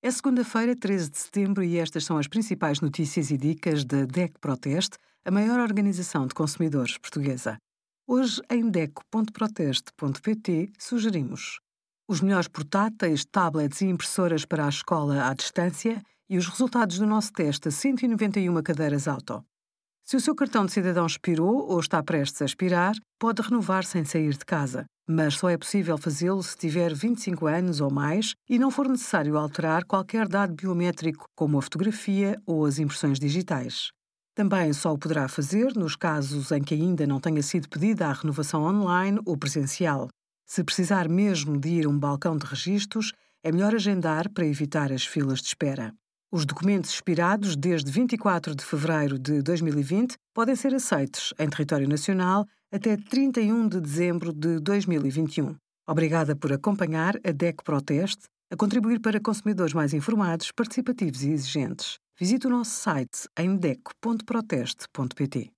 É segunda-feira, 13 de setembro, e estas são as principais notícias e dicas da DEC Proteste, a maior organização de consumidores portuguesa. Hoje, em DEC.proteste.pt, sugerimos os melhores portáteis, tablets e impressoras para a escola à distância e os resultados do nosso teste a 191 cadeiras auto. Se o seu cartão de cidadão expirou ou está prestes a expirar, pode renovar sem sair de casa, mas só é possível fazê-lo se tiver 25 anos ou mais e não for necessário alterar qualquer dado biométrico, como a fotografia ou as impressões digitais. Também só o poderá fazer nos casos em que ainda não tenha sido pedida a renovação online ou presencial. Se precisar mesmo de ir a um balcão de registros, é melhor agendar para evitar as filas de espera. Os documentos expirados desde 24 de fevereiro de 2020 podem ser aceitos em território nacional até 31 de dezembro de 2021. Obrigada por acompanhar a DEC Proteste, a contribuir para consumidores mais informados, participativos e exigentes. Visite o nosso site em deco.proteste.pt.